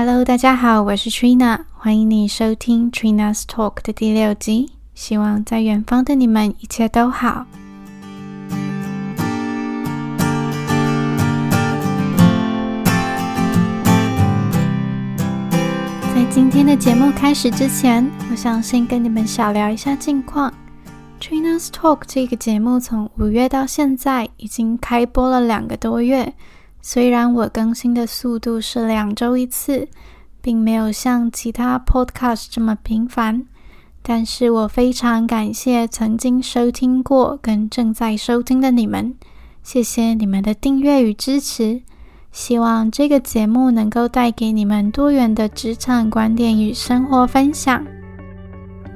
Hello，大家好，我是 Trina，欢迎你收听 Trina's Talk 的第六集。希望在远方的你们一切都好。在今天的节目开始之前，我想先跟你们小聊一下近况。Trina's Talk 这个节目从五月到现在已经开播了两个多月。虽然我更新的速度是两周一次，并没有像其他 podcast 这么频繁，但是我非常感谢曾经收听过跟正在收听的你们，谢谢你们的订阅与支持。希望这个节目能够带给你们多元的职场观点与生活分享。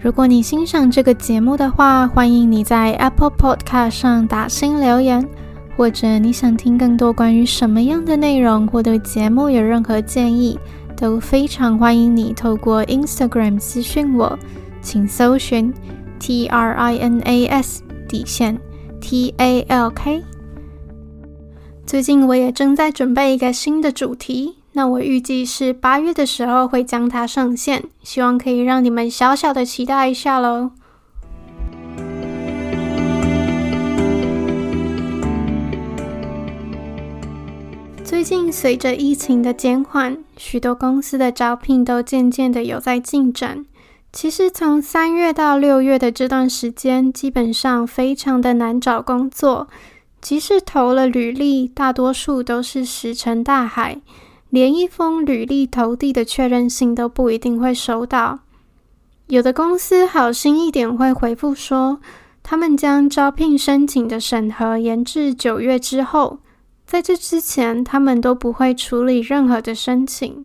如果你欣赏这个节目的话，欢迎你在 Apple Podcast 上打星留言。或者你想听更多关于什么样的内容，或对节目有任何建议，都非常欢迎你透过 Instagram 私讯我，请搜寻 T R I N A S 底线 T A L K。最近我也正在准备一个新的主题，那我预计是八月的时候会将它上线，希望可以让你们小小的期待一下喽。最近随着疫情的减缓，许多公司的招聘都渐渐的有在进展。其实从三月到六月的这段时间，基本上非常的难找工作。即使投了履历，大多数都是石沉大海，连一封履历投递的确认信都不一定会收到。有的公司好心一点会回复说，他们将招聘申请的审核延至九月之后。在这之前，他们都不会处理任何的申请。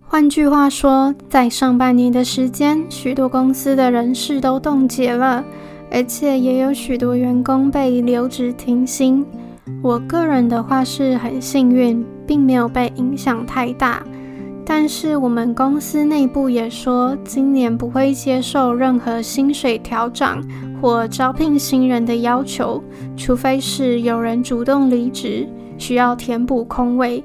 换句话说，在上半年的时间，许多公司的人事都冻结了，而且也有许多员工被留职停薪。我个人的话是很幸运，并没有被影响太大。但是我们公司内部也说，今年不会接受任何薪水调涨或招聘新人的要求，除非是有人主动离职，需要填补空位。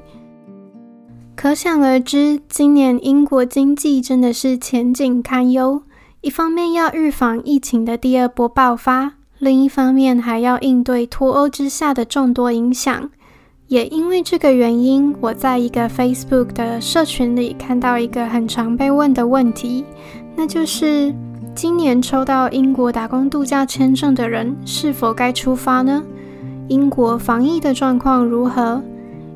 可想而知，今年英国经济真的是前景堪忧。一方面要预防疫情的第二波爆发，另一方面还要应对脱欧之下的众多影响。也因为这个原因，我在一个 Facebook 的社群里看到一个很常被问的问题，那就是今年抽到英国打工度假签证的人是否该出发呢？英国防疫的状况如何？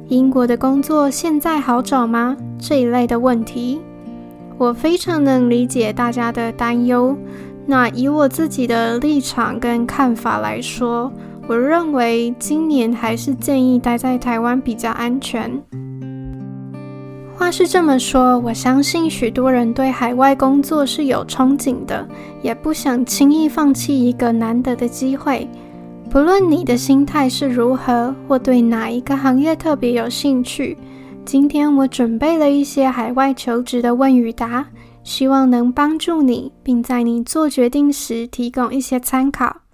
英国的工作现在好找吗？这一类的问题，我非常能理解大家的担忧。那以我自己的立场跟看法来说，我认为今年还是建议待在台湾比较安全。话是这么说，我相信许多人对海外工作是有憧憬的，也不想轻易放弃一个难得的机会。不论你的心态是如何，或对哪一个行业特别有兴趣，今天我准备了一些海外求职的问与答，希望能帮助你，并在你做决定时提供一些参考。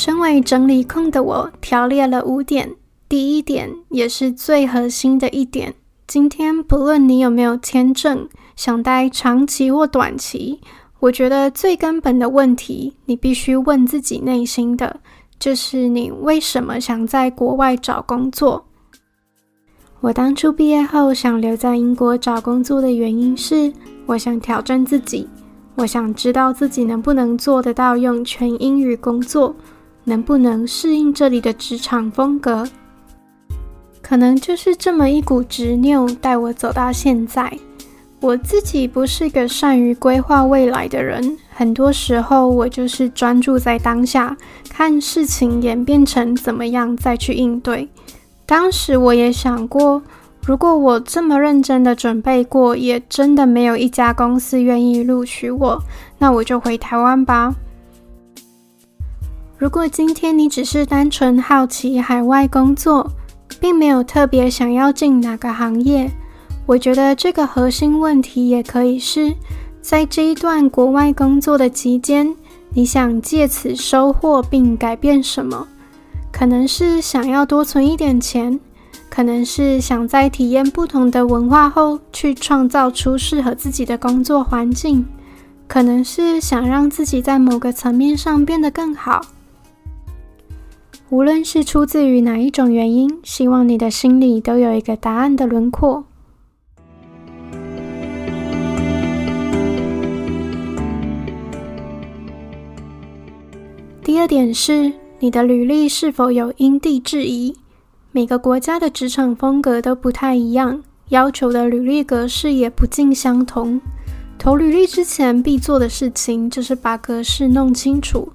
身为整理控的我，条列了五点。第一点，也是最核心的一点，今天不论你有没有签证，想待长期或短期，我觉得最根本的问题，你必须问自己内心的，就是你为什么想在国外找工作？我当初毕业后想留在英国找工作的原因是，我想挑战自己，我想知道自己能不能做得到用全英语工作。能不能适应这里的职场风格？可能就是这么一股执拗带我走到现在。我自己不是个善于规划未来的人，很多时候我就是专注在当下，看事情演变成怎么样再去应对。当时我也想过，如果我这么认真的准备过，也真的没有一家公司愿意录取我，那我就回台湾吧。如果今天你只是单纯好奇海外工作，并没有特别想要进哪个行业，我觉得这个核心问题也可以是在这一段国外工作的期间，你想借此收获并改变什么？可能是想要多存一点钱，可能是想在体验不同的文化后去创造出适合自己的工作环境，可能是想让自己在某个层面上变得更好。无论是出自于哪一种原因，希望你的心里都有一个答案的轮廓。第二点是，你的履历是否有因地制宜？每个国家的职场风格都不太一样，要求的履历格式也不尽相同。投履历之前必做的事情就是把格式弄清楚。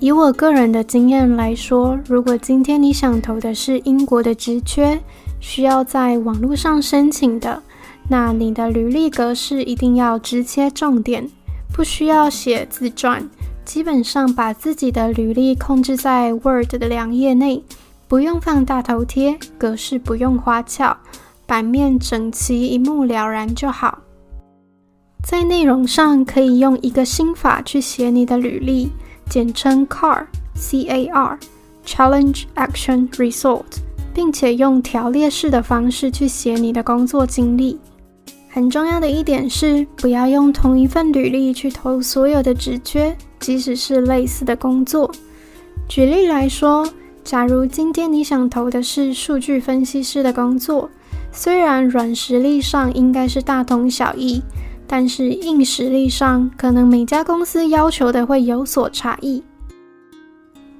以我个人的经验来说，如果今天你想投的是英国的职缺，需要在网络上申请的，那你的履历格式一定要直接重点，不需要写自传。基本上把自己的履历控制在 Word 的两页内，不用放大头贴，格式不用花俏，版面整齐，一目了然就好。在内容上可以用一个心法去写你的履历，简称 CAR，C-A-R，Challenge Action Result，并且用条列式的方式去写你的工作经历。很重要的一点是，不要用同一份履历去投所有的职缺。即使是类似的工作，举例来说，假如今天你想投的是数据分析师的工作，虽然软实力上应该是大同小异，但是硬实力上可能每家公司要求的会有所差异。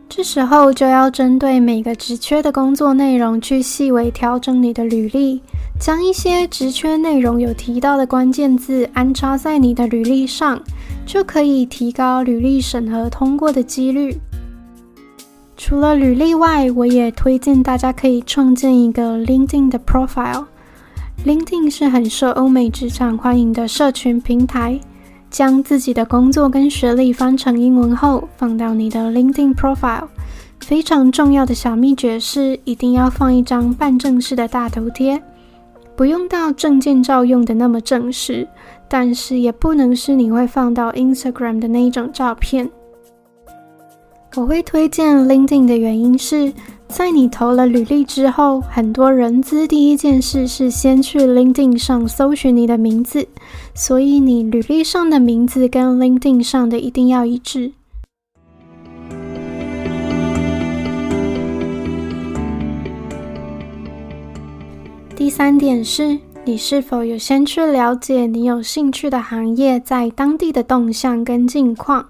这时候就要针对每个职缺的工作内容去细微调整你的履历，将一些职缺内容有提到的关键字安插在你的履历上。就可以提高履历审核通过的几率。除了履历外，我也推荐大家可以创建一个 LinkedIn 的 profile。LinkedIn 是很受欧美职场欢迎的社群平台。将自己的工作跟学历翻成英文后，放到你的 LinkedIn profile。非常重要的小秘诀是，一定要放一张半正式的大头贴，不用到证件照用的那么正式。但是也不能是你会放到 Instagram 的那一种照片。我会推荐 LinkedIn 的原因是，在你投了履历之后，很多人资第一件事是先去 LinkedIn 上搜寻你的名字，所以你履历上的名字跟 LinkedIn 上的一定要一致。第三点是。你是否有先去了解你有兴趣的行业在当地的动向跟近况？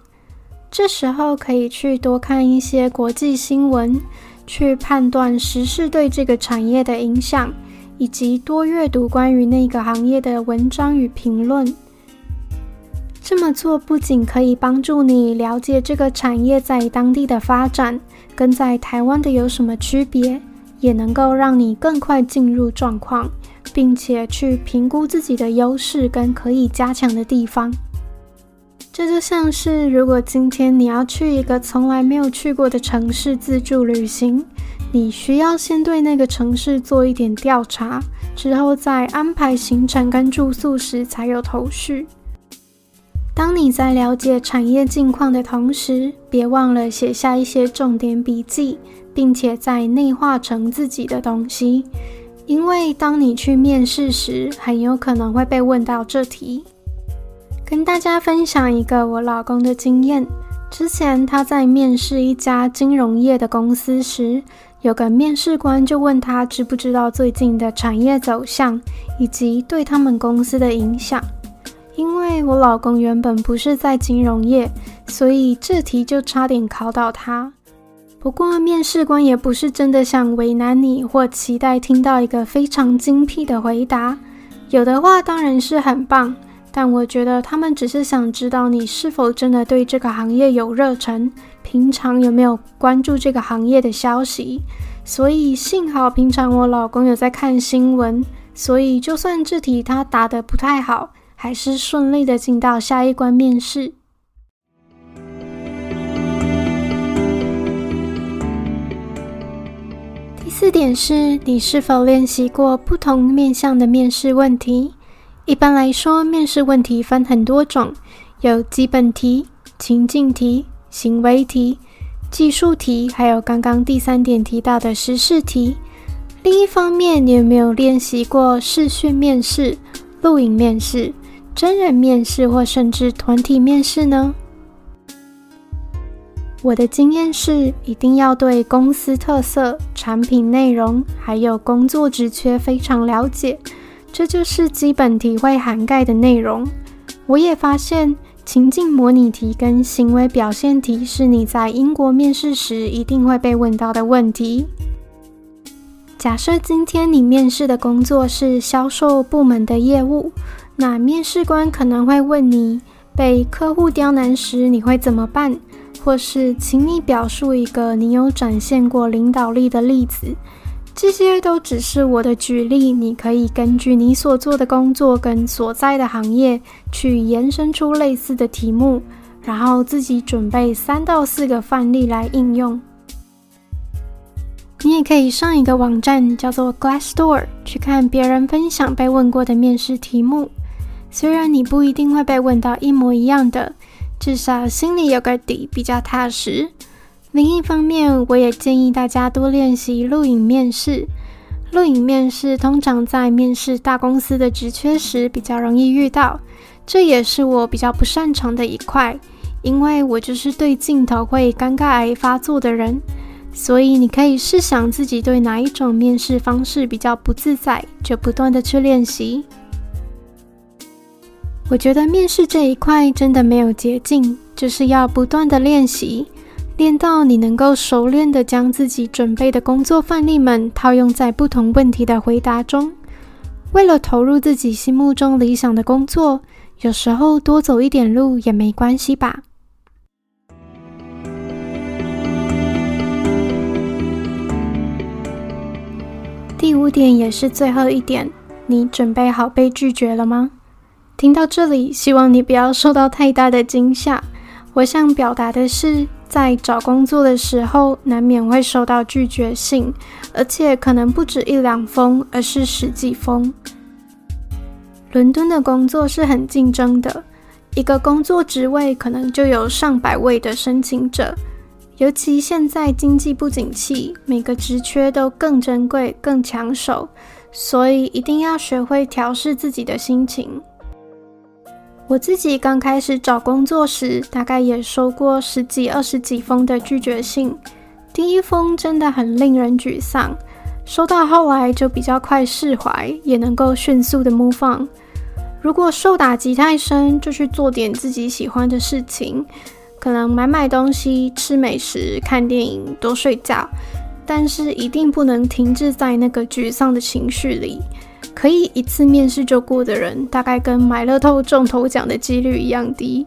这时候可以去多看一些国际新闻，去判断时事对这个产业的影响，以及多阅读关于那个行业的文章与评论。这么做不仅可以帮助你了解这个产业在当地的发展，跟在台湾的有什么区别，也能够让你更快进入状况。并且去评估自己的优势跟可以加强的地方。这就像是，如果今天你要去一个从来没有去过的城市自助旅行，你需要先对那个城市做一点调查，之后在安排行程跟住宿时才有头绪。当你在了解产业近况的同时，别忘了写下一些重点笔记，并且再内化成自己的东西。因为当你去面试时，很有可能会被问到这题。跟大家分享一个我老公的经验：之前他在面试一家金融业的公司时，有个面试官就问他知不知道最近的产业走向以及对他们公司的影响。因为我老公原本不是在金融业，所以这题就差点考倒他。不过，面试官也不是真的想为难你，或期待听到一个非常精辟的回答。有的话当然是很棒，但我觉得他们只是想知道你是否真的对这个行业有热忱，平常有没有关注这个行业的消息。所以幸好平常我老公有在看新闻，所以就算这题他答得不太好，还是顺利的进到下一关面试。第四点是你是否练习过不同面向的面试问题？一般来说，面试问题分很多种，有基本题、情境题、行为题。技术题，还有刚刚第三点提到的时事题。另一方面，你有没有练习过视讯面试、录影面试、真人面试，或甚至团体面试呢？我的经验是，一定要对公司特色、产品内容，还有工作职缺非常了解，这就是基本题会涵盖的内容。我也发现，情境模拟题跟行为表现题是你在英国面试时一定会被问到的问题。假设今天你面试的工作是销售部门的业务，那面试官可能会问你，被客户刁难时你会怎么办？或是，请你表述一个你有展现过领导力的例子。这些都只是我的举例，你可以根据你所做的工作跟所在的行业去延伸出类似的题目，然后自己准备三到四个范例来应用。你也可以上一个网站叫做 Glassdoor 去看别人分享被问过的面试题目，虽然你不一定会被问到一模一样的。至少心里有个底，比较踏实。另一方面，我也建议大家多练习录影面试。录影面试通常在面试大公司的职缺时比较容易遇到，这也是我比较不擅长的一块，因为我就是对镜头会尴尬癌发作的人。所以你可以试想自己对哪一种面试方式比较不自在，就不断的去练习。我觉得面试这一块真的没有捷径，就是要不断的练习，练到你能够熟练的将自己准备的工作范例们套用在不同问题的回答中。为了投入自己心目中理想的工作，有时候多走一点路也没关系吧。第五点也是最后一点，你准备好被拒绝了吗？听到这里，希望你不要受到太大的惊吓。我想表达的是，在找工作的时候，难免会收到拒绝信，而且可能不止一两封，而是十几封。伦敦的工作是很竞争的，一个工作职位可能就有上百位的申请者，尤其现在经济不景气，每个职缺都更珍贵、更抢手，所以一定要学会调试自己的心情。我自己刚开始找工作时，大概也收过十几、二十几封的拒绝信。第一封真的很令人沮丧，收到后来就比较快释怀，也能够迅速的 move on。如果受打击太深，就去做点自己喜欢的事情，可能买买东西、吃美食、看电影、多睡觉，但是一定不能停滞在那个沮丧的情绪里。可以一次面试就过的人，大概跟买乐透中头奖的几率一样低。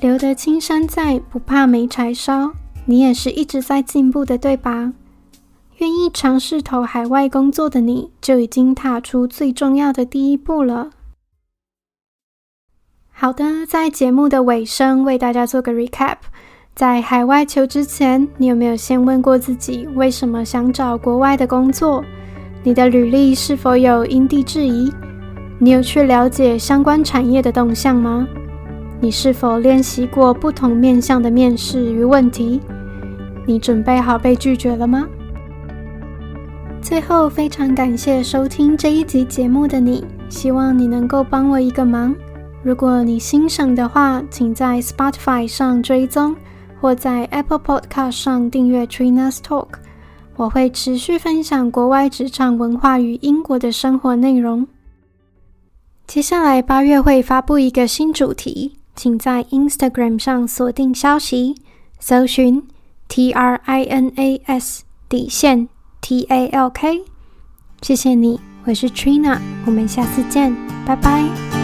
留得青山在，不怕没柴烧。你也是一直在进步的，对吧？愿意尝试投海外工作的你，就已经踏出最重要的第一步了。好的，在节目的尾声，为大家做个 recap。在海外求职前，你有没有先问过自己，为什么想找国外的工作？你的履历是否有因地制宜？你有去了解相关产业的动向吗？你是否练习过不同面向的面试与问题？你准备好被拒绝了吗？最后，非常感谢收听这一集节目的你，希望你能够帮我一个忙。如果你欣赏的话，请在 Spotify 上追踪，或在 Apple Podcast 上订阅 Trina's Talk。我会持续分享国外职场文化与英国的生活内容。接下来八月会发布一个新主题，请在 Instagram 上锁定消息，搜寻 T R I N A S 底线 T A L K。谢谢你，我是 Trina，我们下次见，拜拜。